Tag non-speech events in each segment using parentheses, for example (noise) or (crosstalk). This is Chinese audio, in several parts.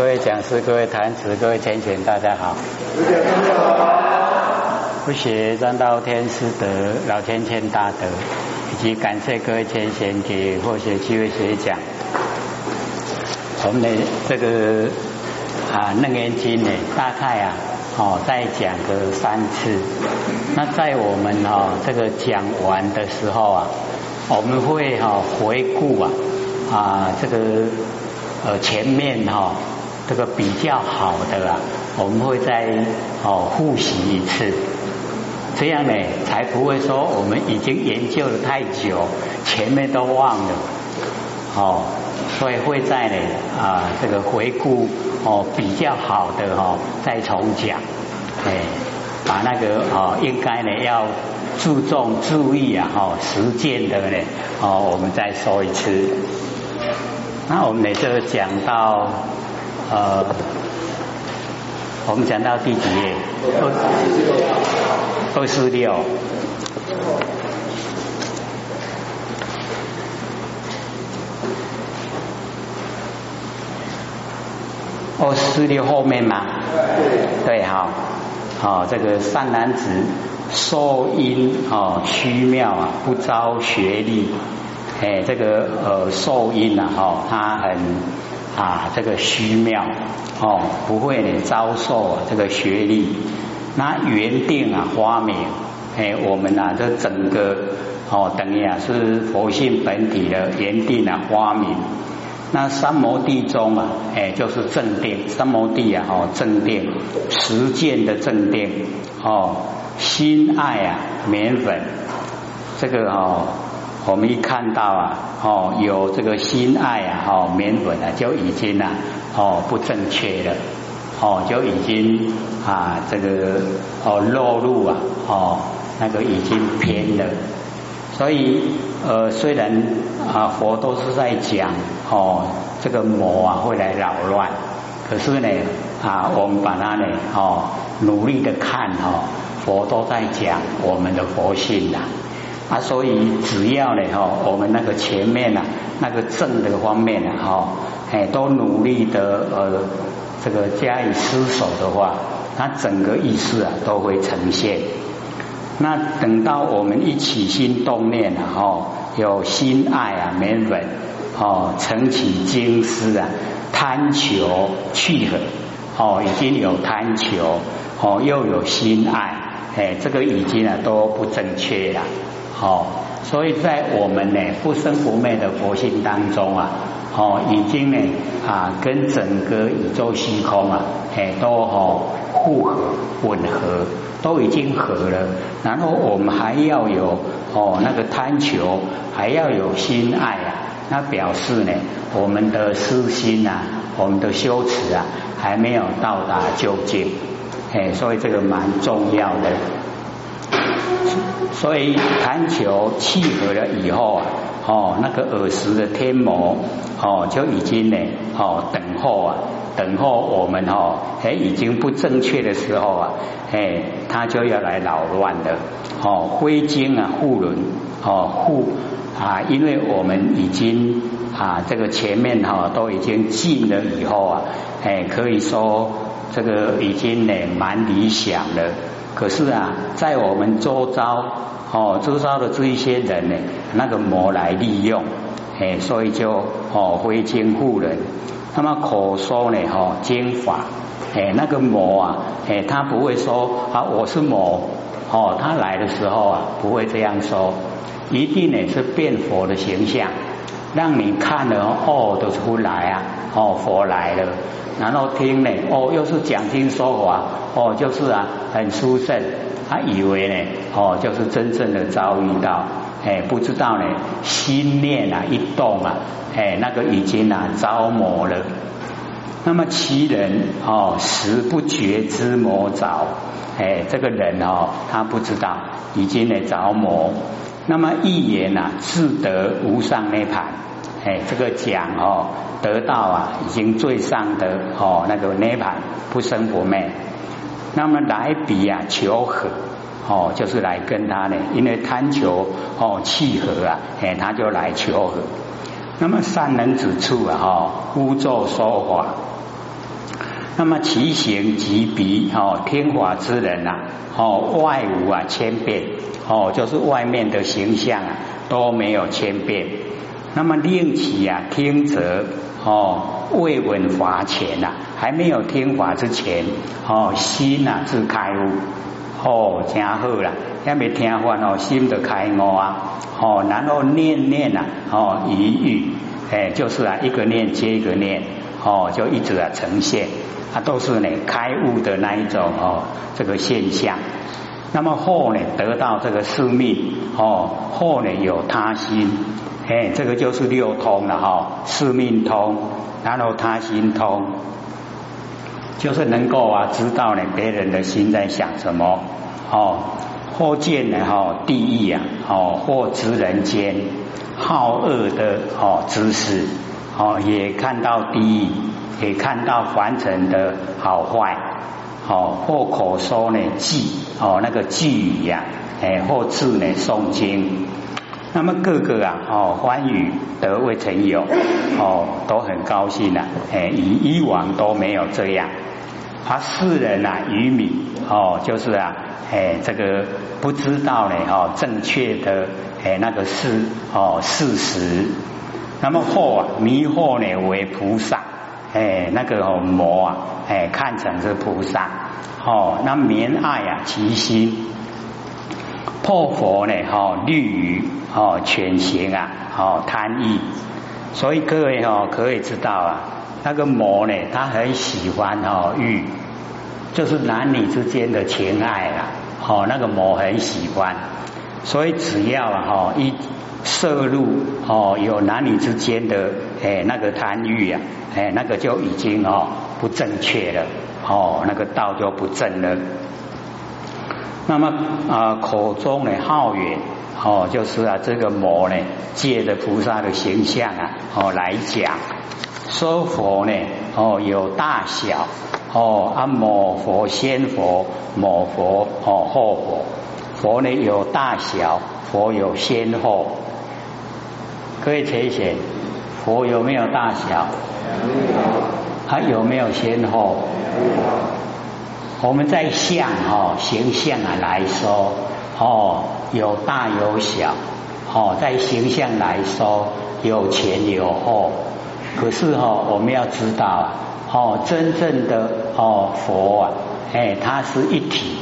各位讲师、各位坛子、各位天贤，大家好。不学让道天师德，老天谦大德，以及感谢各位天贤给获学机会学讲。我们的这个啊楞严经呢，大概啊哦再讲个三次。那在我们哦这个讲完的时候啊，我们会哈回顾啊啊这个呃前面哈。这个比较好的啊，我们会再哦复习一次，这样呢才不会说我们已经研究的太久，前面都忘了，哦，所以会在呢啊这个回顾哦比较好的哈再重讲，哎，把那个哦应该呢要注重注意啊哦实践的呢哦我们再说一次，那我们呢就讲到。呃，我们讲到第几页？二四六。二四六后面嘛？对，哈，好，这个善男子受因哦虚妙啊，不招学历，哎，这个呃受因啊，哈，他很。啊，这个虚妙哦，不会呢遭受这个学历。那原定啊，花明哎，我们啊，这整个哦，等于啊是佛性本体的原定啊，花明。那三摩地中啊，哎，就是正定。三摩地啊，哦，正定实践的正定哦，心爱啊，绵粉这个哦。我们一看到啊，哦，有这个心爱啊，哦，绵粉啊，就已经啊，哦，不正确了，哦，就已经啊，这个哦，落入啊，哦，那个已经偏了。所以呃，虽然啊，佛都是在讲哦，这个魔啊会来扰乱，可是呢啊，我们把它呢哦，努力的看哦，佛都在讲我们的佛性呐。啊，啊所以只要呢，哈，我们那个前面呐，那个正的方面呢，哈，哎，都努力的呃，这个加以施守的话，它整个意识啊都会呈现。那等到我们一起心动念了，哈，有心爱啊，绵粉，哦，成起经思啊，贪求去合，哦，已经有贪求，哦，又有心爱，哎，这个已经啊都不正确了。哦，所以在我们呢不生不灭的佛性当中啊，哦，已经呢啊跟整个宇宙虚空啊，哎都哦互合吻合，都已经合了。然后我们还要有哦那个贪求，还要有心爱啊，那表示呢我们的私心啊，我们的修持啊，还没有到达究竟。哎，所以这个蛮重要的。所以贪求契合了以后啊，哦，那个耳石的天魔哦，就已经呢，哦，等候啊，等候我们哦，哎，已经不正确的时候啊，哎，他就要来扰乱的，哦，灰精啊，护轮，哦，护啊，因为我们已经啊，这个前面哈都已经尽了以后啊，哎，可以说这个已经呢蛮理想的。可是啊，在我们周遭哦，周遭的这一些人呢，那个魔来利用，哎，所以就哦挥金护人。那么口说呢，哈经法，哎，那个魔啊，哎，他不会说啊我是魔，哦，他来的时候啊，不会这样说，一定呢是变佛的形象，让你看了哦都出来啊，哦佛来了。然后听呢，哦，又是讲经说法，哦，就是啊，很殊胜。他以为呢，哦，就是真正的遭遇到，哎，不知道呢，心念啊一动啊，哎，那个已经啊着魔了。那么其人哦，时不觉知魔着，哎，这个人哦，他不知道已经呢着魔。那么一言啊，自得无上涅盘，哎，这个讲哦。得到啊，已经最上的哦，那个涅盘不生不灭。那么来比啊，求和哦，就是来跟他呢，因为贪求哦契合啊，哎，他就来求和。那么善人之处啊，哈，污咒说法，那么其行即彼哦，天法之人呐，哦外无啊千变哦，就是外面的形象啊都没有千变。那么令其啊听者哦未闻法前呐，还没有听法之前哦心呐是开悟哦，真好啦，还没听法哦心的开悟啊哦，然后念念呐哦一语哎就是啊一个念接一个念哦就一直啊呈现。它都是呢开悟的那一种哦，这个现象。那么后呢得到这个四命哦，后呢有他心，哎，这个就是六通了哈，四命通，然后他心通，就是能够啊知道呢别人的心在想什么哦。或见呢哈地狱啊哦，或知人间好恶的哦知识哦，也看到地狱。可以看到凡尘的好坏，哦，或口说呢记哦那个句语呀，哎，或字呢诵经，那么各个啊哦欢愉得未曾有哦都很高兴呐，哎，以以往都没有这样，他世人啊愚迷哦就是啊哎这个不知道呢哦正确的哎那个事哦事实，那么后啊迷惑呢为菩萨。哎，那个哦魔啊，哎，看成是菩萨哦。那绵爱啊，其心破佛呢，哈，律于哦，全行啊，哦，贪欲。所以各位哦，可以知道啊，那个魔呢，他很喜欢哦欲，就是男女之间的情爱啊，哦，那个魔很喜欢。所以只要啊哈一摄入哦，有男女之间的哎那个贪欲啊。哎，那个就已经哦不正确了，哦，那个道就不正了。那么啊，口中的好远，哦，就是啊这个魔呢借着菩萨的形象啊，哦来讲说佛呢，哦有大小，哦啊某佛先佛，某佛哦后佛，佛呢有大小，佛有先后，可以写写，佛有没有大小？还有没有先后？我们在相哈形象啊来说，哦有大有小，哦在形象来说有前有后。可是哈我们要知道，哦真正的哦佛啊，哎它是一体，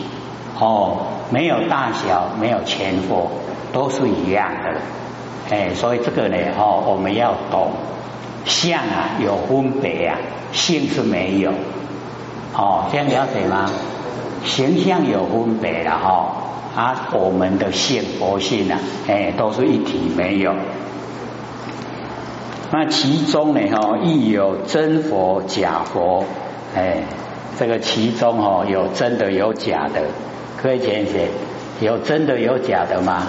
哦没有大小，没有前后，都是一样的。哎所以这个呢哦我们要懂。相啊有分别啊，性是没有，哦，这样了解吗？形象有分别了哈，啊，我们的性佛性啊，哎，都是一体没有。那其中呢，哈，亦有真佛假佛，哎，这个其中哦，有真的有假的，可以解释，有真的有假的吗？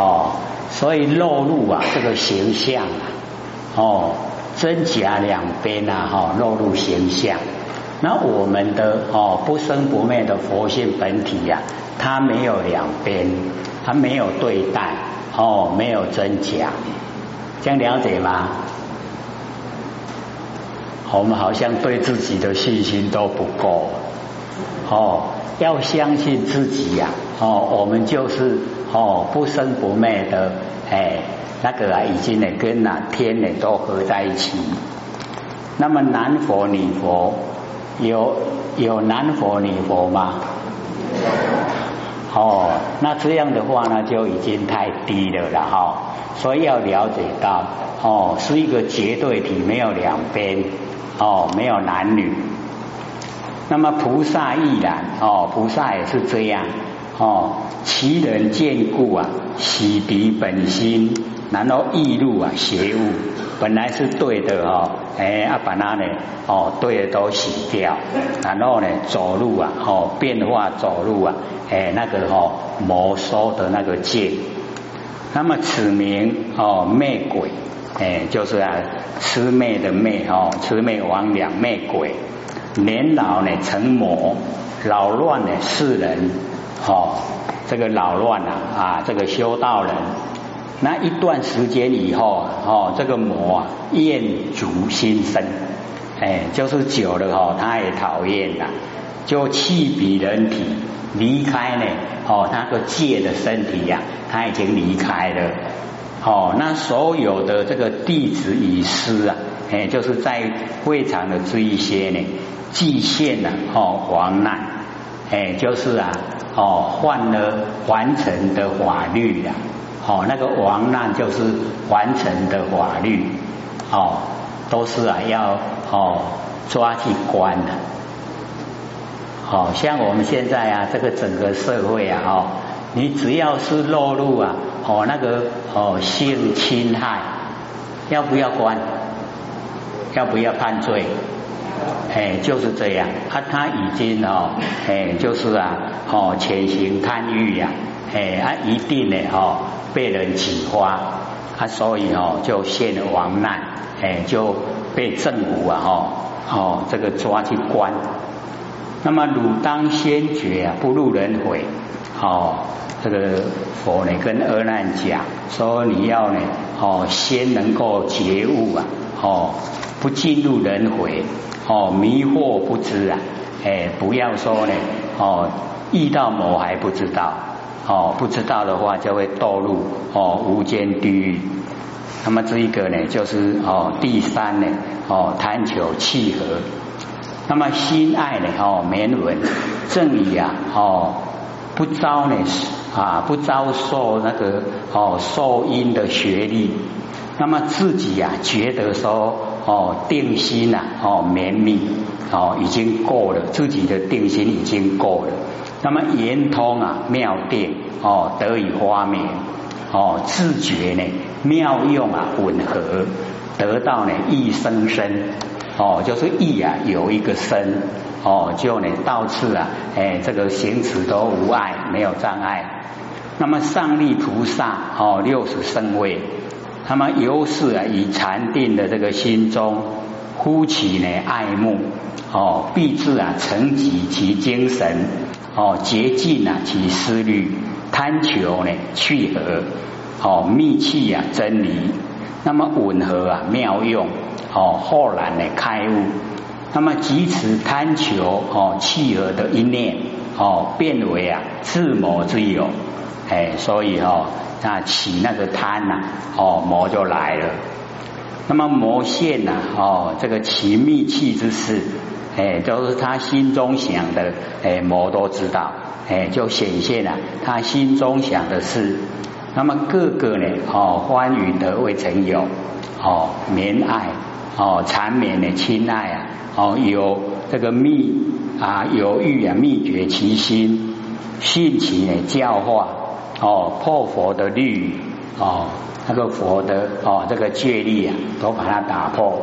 哦。所以露入啊，这个形象啊，哦，真假两边啊，哈，露入形象。那我们的哦不生不灭的佛性本体呀，它没有两边，它没有对待，哦，没有真假，这样了解吗？我们好像对自己的信心都不够，哦，要相信自己呀，哦，我们就是。哦，不生不灭的，哎，那个啊，已经呢跟那天呢都合在一起。那么男佛女佛有有男佛女佛吗？哦，那这样的话呢就已经太低了了哈。所以要了解到，哦，是一个绝对体，没有两边，哦，没有男女。那么菩萨亦然，哦，菩萨也是这样。哦，其人见故啊，洗涤本心，然后易入啊邪物，本来是对的哦，哎啊把它呢哦对的都洗掉，然后呢走路啊哦变化走路啊，哎那个哦魔收的那个戒，那么此名哦魅鬼，哎就是啊魑魅的魅哦魑魅魍魉魅鬼，年老呢成魔，扰乱呢世人。哦，这个扰乱啊啊，这个修道人那一段时间以后哦，这个魔啊厌足心生，哎，就是久了哦，他也讨厌了，就弃彼人体离开呢哦，那个借的身体呀，他已经离开了哦。那所有的这个弟子与师啊，哎，就是在会场的这一些呢，祭献了哦，亡难，哎，就是啊哦，换了完成的法律呀。哦，那个亡难就是完成的法律，哦，都是啊要哦抓去关的。好像我们现在啊，这个整个社会啊，哦，你只要是落入啊，哦那个哦性侵害，要不要关？要不要判罪？哎，就是这样，他他已经哦，哎，就是啊，哦潜行贪欲呀，哎，他一定呢哦。被人启发，他所以哦就陷了亡难，哎就被政府啊哦哦这个抓去关。那么汝当先觉啊，不入轮回。哦，这个佛呢跟阿难讲说，你要呢哦先能够觉悟啊，哦不进入轮回，哦迷惑不知啊，哎不要说呢哦遇到魔还不知道。哦，不知道的话就会堕入哦无间地狱。那么这一个呢，就是哦第三呢哦贪求契合。那么心爱呢哦绵稳正理啊哦不招呢啊不招受那个哦受因的学历。那么自己啊觉得说哦定心呐哦绵密哦已经够了，自己的定心已经够了。那么圆通啊妙定哦得以发明哦自觉呢妙用啊吻合得到呢一生生哦就是意啊有一个身哦就呢到处啊哎这个行持都无碍没有障碍。那么上利菩萨哦六十生位，那么由是啊以禅定的这个心中呼起呢爱慕哦必至啊沉寂其精神。哦，洁净啊，其思虑，贪求呢去合，哦，密契呀，真理，那么吻合啊，妙用，哦，豁然呢开悟，那么即此贪求哦，契合的一念，哦，变为啊自谋之有，哎，所以哦，那起那个贪呐，哦，魔就来了，那么魔现呐，哦，这个其密气之事。哎，都是他心中想的，哎，魔都知道，哎，就显现了他心中想的事。那么各个呢，哦，欢愉得未曾有，哦，绵爱，哦，缠绵的亲爱啊，哦，有这个密啊，有欲啊，秘诀其心，性情呢教化，哦，破佛的律，哦，那个佛的哦，这个戒律啊，都把它打破。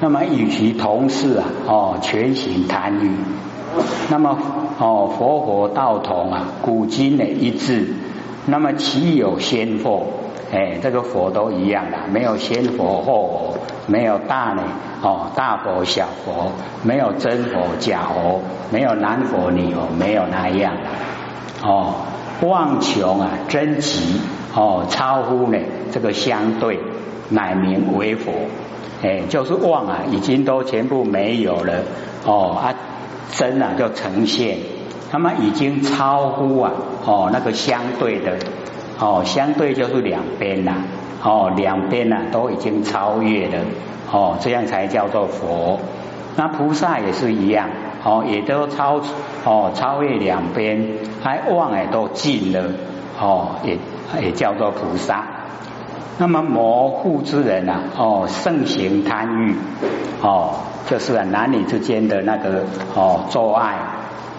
那么与其同事啊，哦，全行贪欲。那么哦，佛佛道同啊，古今的一致。那么岂有先佛？哎，这个佛都一样的，没有先佛后佛，没有大呢哦，大佛小佛，没有真佛假佛，没有男佛女佛，没有那样的哦。妄穷啊，真极哦，超乎呢这个相对，乃名为佛。哎，就是妄啊，已经都全部没有了哦啊，真啊就呈现，那么已经超乎啊哦那个相对的哦，相对就是两边呐哦，两边呐都已经超越了哦，这样才叫做佛。那菩萨也是一样哦，也都超哦超越两边，还望哎都尽了哦，也也叫做菩萨。那么模糊之人呐，哦，盛行贪欲，哦，就是男女之间的那个哦做爱，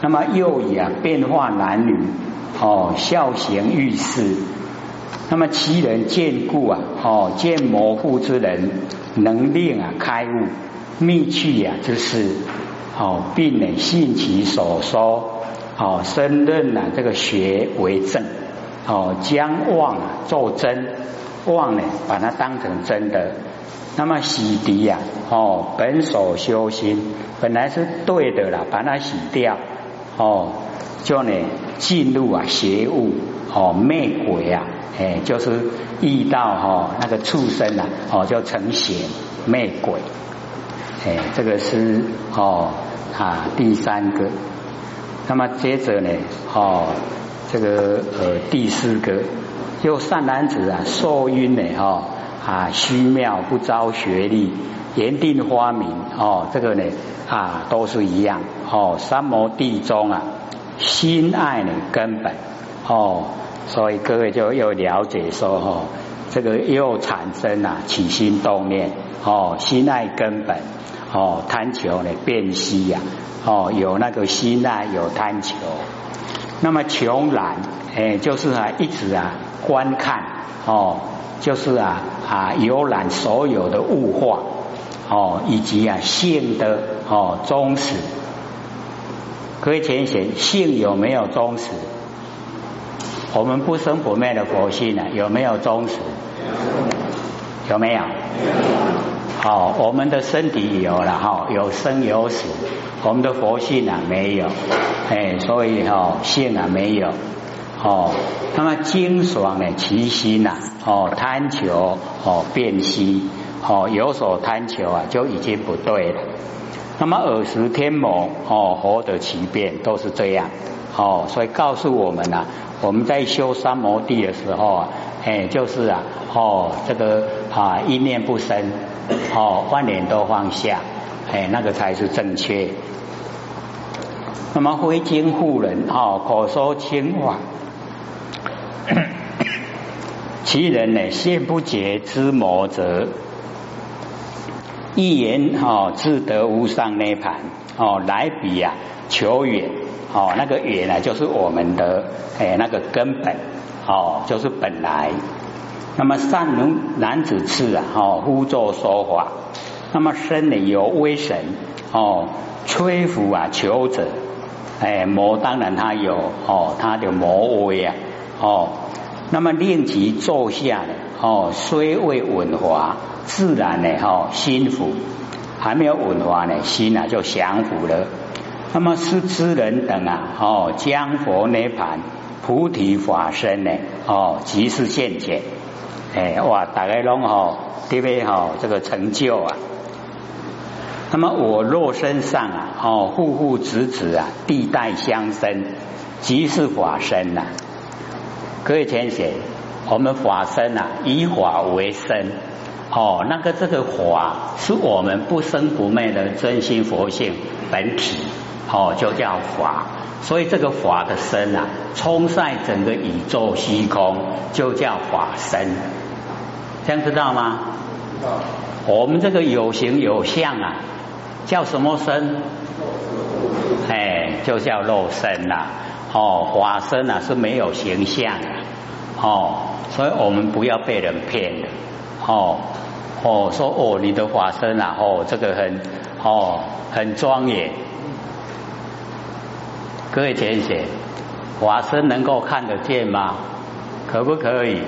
那么又以啊变化男女，哦孝行欲事，那么其人见故啊，哦见模糊之人能令啊开悟密趣啊之事，哦并能信其所说，哦深认啊这个学为正，哦将妄啊作真。妄呢，把它当成真的。那么洗涤呀，哦，本所修心本来是对的啦，把它洗掉，哦，就呢进入啊邪物，哦魅鬼啊，哎，就是遇到哈那个畜生啊，哦就成邪魅鬼，哎，这个是哦啊第三个。那么接着呢，哦这个呃第四个，就善男子啊受晕呢，哈啊虚妙不招学历，言定花明，哦这个呢啊都是一样，哦三摩地中啊心爱呢根本，哦。所以各位就又了解说哦，这个又产生了起心动念哦，心爱根本哦，贪求呢变息呀哦，有那个心啊有贪求，那么穷懒哎，就是啊一直啊观看哦，就是啊啊游览所有的物化哦，以及啊性的哦忠实，各位浅显性有没有忠实？我们不生不灭的佛性呢，有没有忠实？有没有？好，我们的身体有了哈，有生有死。我们的佛性啊没有，哎，所以哈性啊没有。哦，那么精爽呢？其心呐，哦贪求哦变息，哦有所贪求啊，就已经不对了。那么耳识天魔哦，活得其变，都是这样。哦，所以告诉我们呐。我们在修三摩地的时候啊，哎，就是啊，哦，这个啊，一念不生，哦，万念都放下，哎，那个才是正确。那么非经护人，哦，口说轻话，其人呢，信不解之魔者，一言哦，自得无上涅盘，哦，来比啊，求远。哦，那个远呢，就是我们的哎那个根本，哦，就是本来。那么善能男子次啊，哦，呼作说法。那么身呢有威神，哦，吹拂啊求者，哎魔当然他有哦，他的魔威啊，哦。那么令其坐下呢，哦，虽未稳华，自然呢，哦，心服，还没有稳华呢，心啊就降服了。那么是知人等啊，哦，将佛涅盘菩提法身呢，哦，即是现前，哎，哇，大概拢哦，对不对？哦，这个成就啊。那么我肉身上啊，哦，户户子子啊，地带相生，即是法身呐。各位天贤，我们法身啊，以法为身，哦，那个这个法是我们不生不灭的真心佛性本体。哦，就叫法，所以这个法的身啊，冲晒整个宇宙虚空，就叫法身。这样知道吗？我们这个有形有相啊，叫什么身？哎，就叫肉身呐。哦，法身啊是没有形象的。哦，所以我们不要被人骗了。哦哦，说哦，你的法身啊，哦，这个很哦很庄严。各位浅显，法身能够看得见吗？可不可以？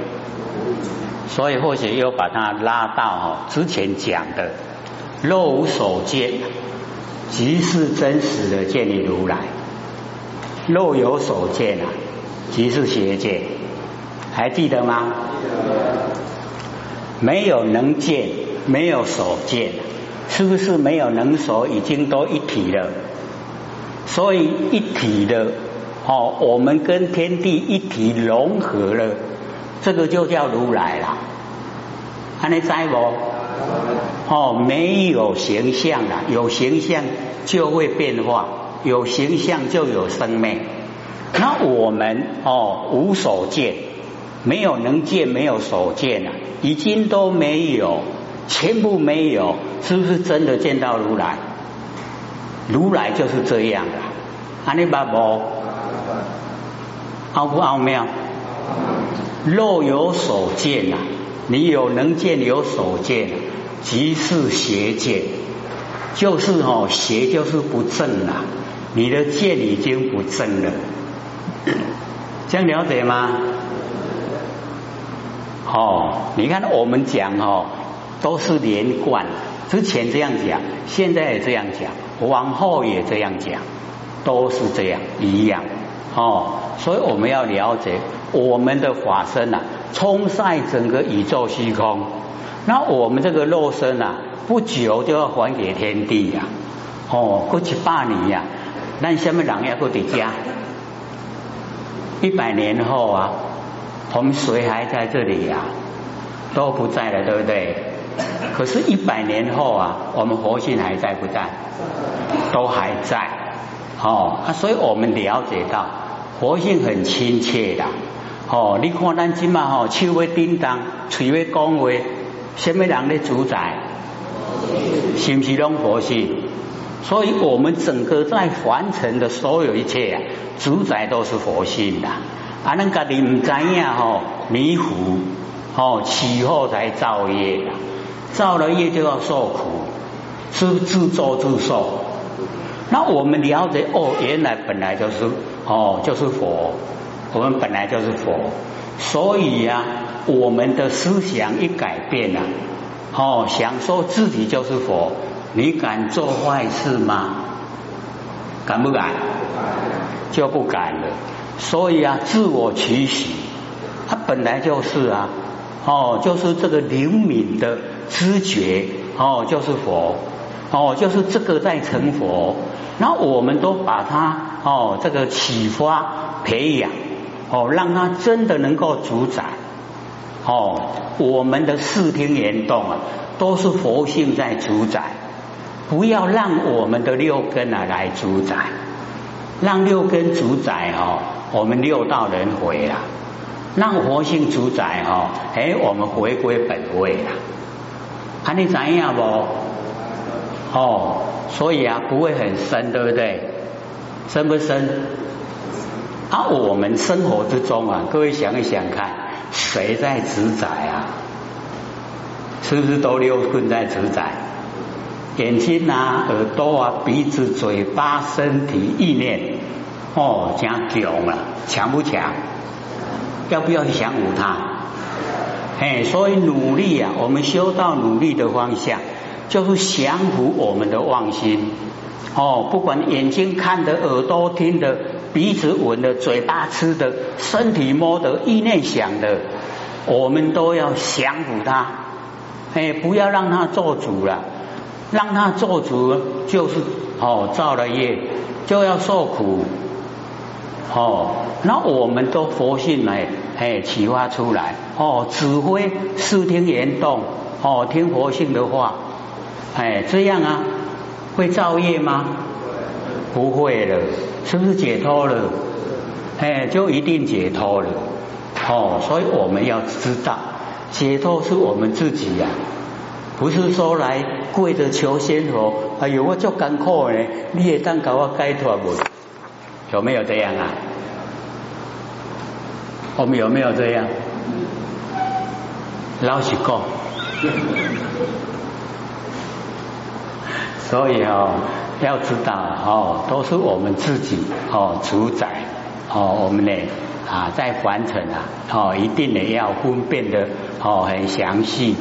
所以或许又把它拉到哈之前讲的肉无所见，即是真实的见你如来；肉有所见啊，即是邪见。还记得吗？没有能见，没有所见，是不是没有能所已经都一体了？所以一体的哦，我们跟天地一体融合了，这个就叫如来了。看你在不？哦，没有形象了，有形象就会变化，有形象就有生命。那我们哦，无所见，没有能见，没有所见了，已经都没有，全部没有，是不是真的见到如来？如来就是这样的，阿弥陀佛，奥不奥妙？若有所见呐，你有能见有所见，即是邪见，就是哦邪就是不正啦，你的见已经不正了，(coughs) 这样了解吗？哦，你看我们讲哦，都是连贯，之前这样讲，现在也这样讲。往后也这样讲，都是这样一样哦，所以我们要了解我们的法身啊，冲晒整个宇宙虚空，那我们这个肉身啊，不久就要还给天地呀。哦，过去百年呀，那下面人要过得家，一百年后啊，我们谁还在这里呀？都不在了，对不对？(coughs) 可是，一百年后啊，我们佛性还在不在？都还在。哦，啊，所以我们了解到活性很亲切的。哦，你看咱今嘛吼，手要叮当，嘴要讲话，什么人咧主宰？是不是拢佛性？所以我们整个在凡尘的所有一切啊，主宰都是佛性的。啊，恁家己唔知影吼，迷糊，哦，起后才造业，造了业就要受苦，是自作自受。那我们了解哦，原来本来就是哦，就是佛。我们本来就是佛，所以呀，我们的思想一改变了，哦，想说自己就是佛，你敢做坏事吗？敢不敢？就不敢了。所以啊，自我取喜，它本来就是啊，哦，就是这个灵敏的知觉，哦，就是佛，哦，就是这个在成佛。那我们都把它哦，这个启发培养。哦，让它真的能够主宰哦，我们的视听联动啊，都是佛性在主宰。不要让我们的六根啊来主宰，让六根主宰哦，我们六道轮回啊，让佛性主宰哦，哎，我们回归本位了。啊，你怎样不？哦，所以啊，不会很深，对不对？深不深？啊，我们生活之中啊，各位想一想看，谁在主宰啊？是不是都六根在主宰？眼睛啊、耳朵啊、鼻子、嘴巴、身体、意念，哦，讲强了，强不强？要不要降服它？哎，所以努力啊，我们修道努力的方向，就是降服我们的妄心。哦，不管眼睛看的、耳朵听的。鼻子闻的，嘴巴吃的，身体摸的，意念想的，我们都要降服他，哎，不要让他做主了，让他做主就是哦造了业就要受苦，哦，那我们都佛性来哎启发出来，哦，指挥视听言动，哦，听佛性的话，哎，这样啊，会造业吗？不会了，是不是解脱了？哎，就一定解脱了。哦，所以我们要知道，解脱是我们自己呀，不是说来跪着求仙佛。哎呦，我做艰苦呢，你也当给我解脱不？有没有这样啊？我们有没有这样？老实讲，(laughs) 所以哦。要知道哦，都是我们自己哦主宰哦，我们呢啊在凡尘啊哦，一定呢要分辨的哦很详细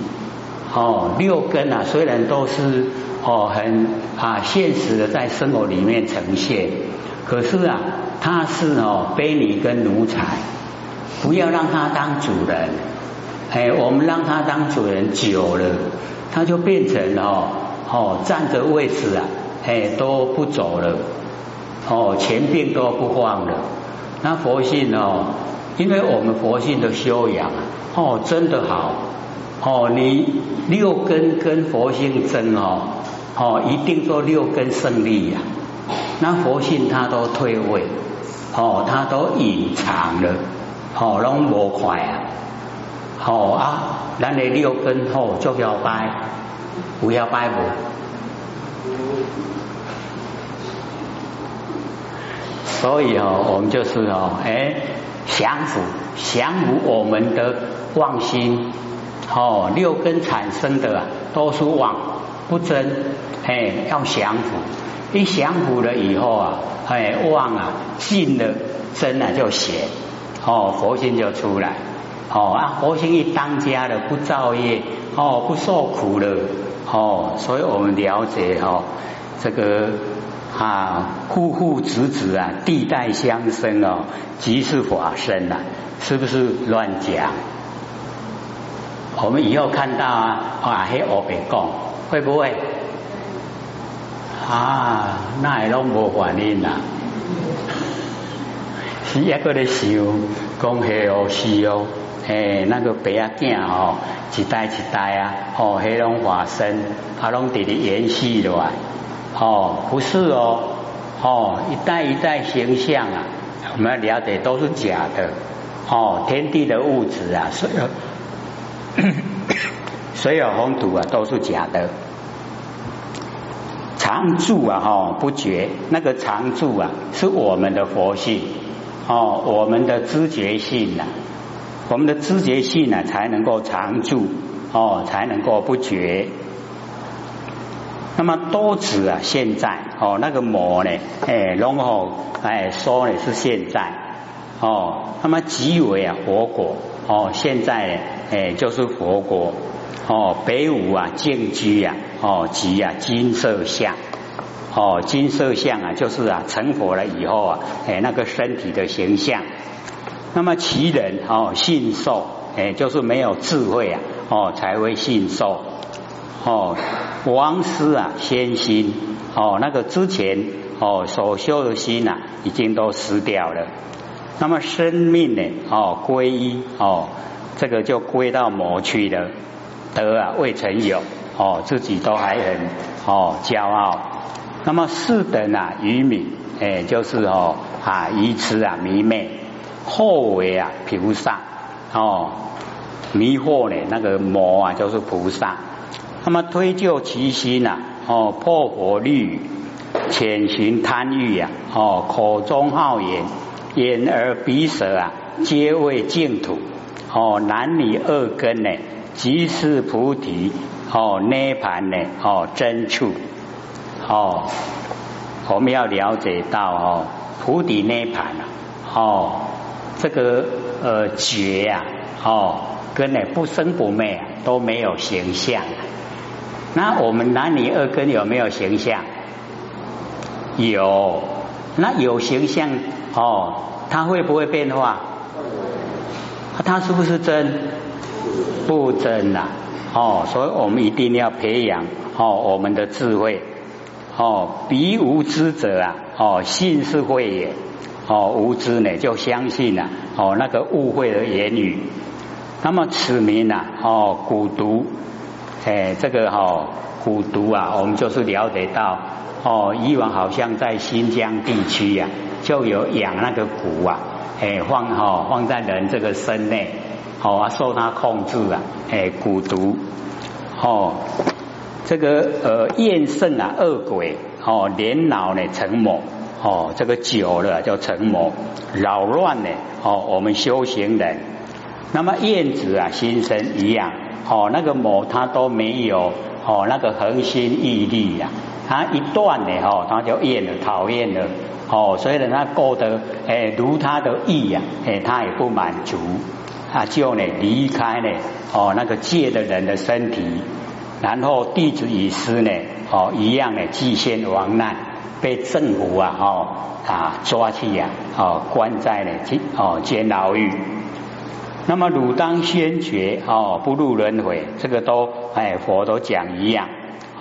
哦。六根啊虽然都是哦很啊现实的在生活里面呈现，可是啊它是哦卑女跟奴才，不要让它当主人。哎，我们让它当主人久了，它就变成哦哦站着位置啊。哎，都不走了，哦，前边都不晃了。那佛性哦，因为我们佛性的修养哦，真的好哦。你六根跟佛性争哦，哦，一定说六根胜利呀。那佛性它都退位，哦，它都隐藏了，哦，拢无快啊。好啊，咱的六根后就要拜，不要拜不。所以哦，我们就是哦，哎，降服降服我们的妄心哦，六根产生的都是妄不真，哎，要降服。一降服了以后啊，哎，妄啊尽了，真啊就显哦，佛心就出来哦啊，佛心一当家了，不造业哦，不受苦了哦，所以我们了解哦。这个啊，户户子子啊，地代相生哦，即是法身啊，是不是乱讲？我们以后看到啊，啊，黑我别讲，会不会？啊，那也拢无反应啦。是一个咧想，讲黑哦是哦，诶，那个白仔囝哦，一代一代啊，哦，黑龙化身，啊，拢直直延续落来，哦，不是哦，哦，一代一代形象啊，我们要了解都是假的，哦，天地的物质啊，所有 (coughs) 所有红土啊，都是假的。常住啊，哈，不绝。那个常住啊，是我们的佛性哦，我们的知觉性呐，我们的知觉性呢，才能够常住哦，才能够不绝。那么多子啊，现在哦，那个魔呢，哎，然后哎说呢是现在哦，那么即为啊佛果哦，现在呢，哎就是佛果。哦，北五啊，净居啊，哦，即啊，金色相，哦，金色相啊，就是啊，成佛了以后啊，哎，那个身体的形象。那么其人哦，信受，哎，就是没有智慧啊，哦，才会信受。哦，王师啊，先心，哦，那个之前哦所修的心呐，已经都失掉了。那么生命呢，哦，归一，哦，这个就归到魔去了。德啊未曾有哦，自己都还很哦骄傲。那么四等啊愚民，哎，就是哦啊愚痴啊迷昧。后为啊菩萨哦迷惑呢那个魔啊就是菩萨。那么推就其心呐哦破佛律，潜行贪欲呀哦口中好言，眼耳鼻舌啊皆为净土哦男女二根呢。即是菩提哦，涅盘呢哦，真处哦，我们要了解到哦，菩提涅盘啊哦，这个呃觉呀哦，跟呢不生不灭啊都没有形象。那我们男女二根有没有形象？有，那有形象哦，它会不会变化？它是不是真？不真呐，哦，所以我们一定要培养哦我们的智慧哦，彼无知者啊，哦信是慧也，哦无知呢就相信了哦那个误会的言语，那么此名呐哦蛊毒，哎这个哈蛊毒啊，我们就是了解到哦以往好像在新疆地区呀就有养那个蛊啊，哎放哈放在人这个身内。好啊，受他控制啊，哎，蛊毒，哦，这个呃，厌胜啊，恶鬼，哦，年老呢成魔，哦，这个久了就成魔，扰乱呢，哦，我们修行人，那么燕子啊，心生一样，哦，那个魔它都没有，哦，那个恒心毅力呀，它一断呢，哦，它就厌了，讨厌了，哦，所以呢，他过得，哎，如他的意呀，哎，他也不满足。啊，就呢离开呢哦那个借的人的身体，然后弟子与师呢哦一样的祭先亡难，被政府啊哦啊抓去呀哦关在呢监哦监牢狱。那么汝当先觉哦不入轮回，这个都哎佛都讲一样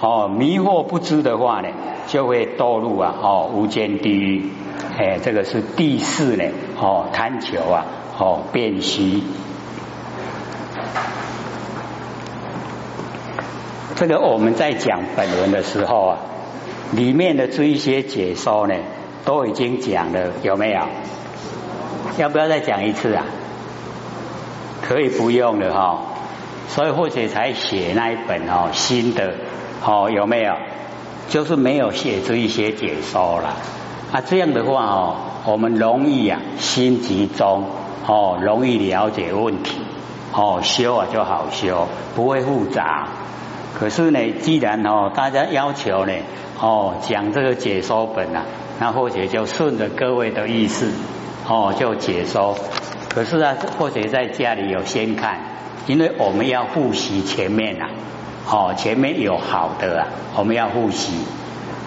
哦迷惑不知的话呢，就会堕入啊哦无间地狱。哎，这个是第四呢哦贪求啊。哦，辨析这个我们在讲本文的时候啊，里面的这一些解说呢，都已经讲了，有没有？要不要再讲一次啊？可以不用了哈，所以或者才写那一本哦新的哦有没有？就是没有写这一些解说了啊，这样的话哦，我们容易啊心集中。哦，容易了解问题，哦，修啊就好修，不会复杂。可是呢，既然哦大家要求呢，哦讲这个解说本啊，那或者就顺着各位的意思，哦就解说。可是啊，或者在家里有先看，因为我们要复习前面啊，哦前面有好的啊，我们要复习。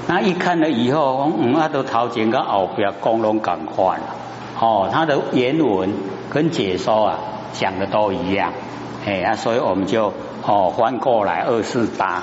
那一看了以后，嗯，阿都头前跟后边讲拢赶快了，哦，他的原文跟解说啊讲的都一样，哎啊，所以我们就哦翻过来二四八。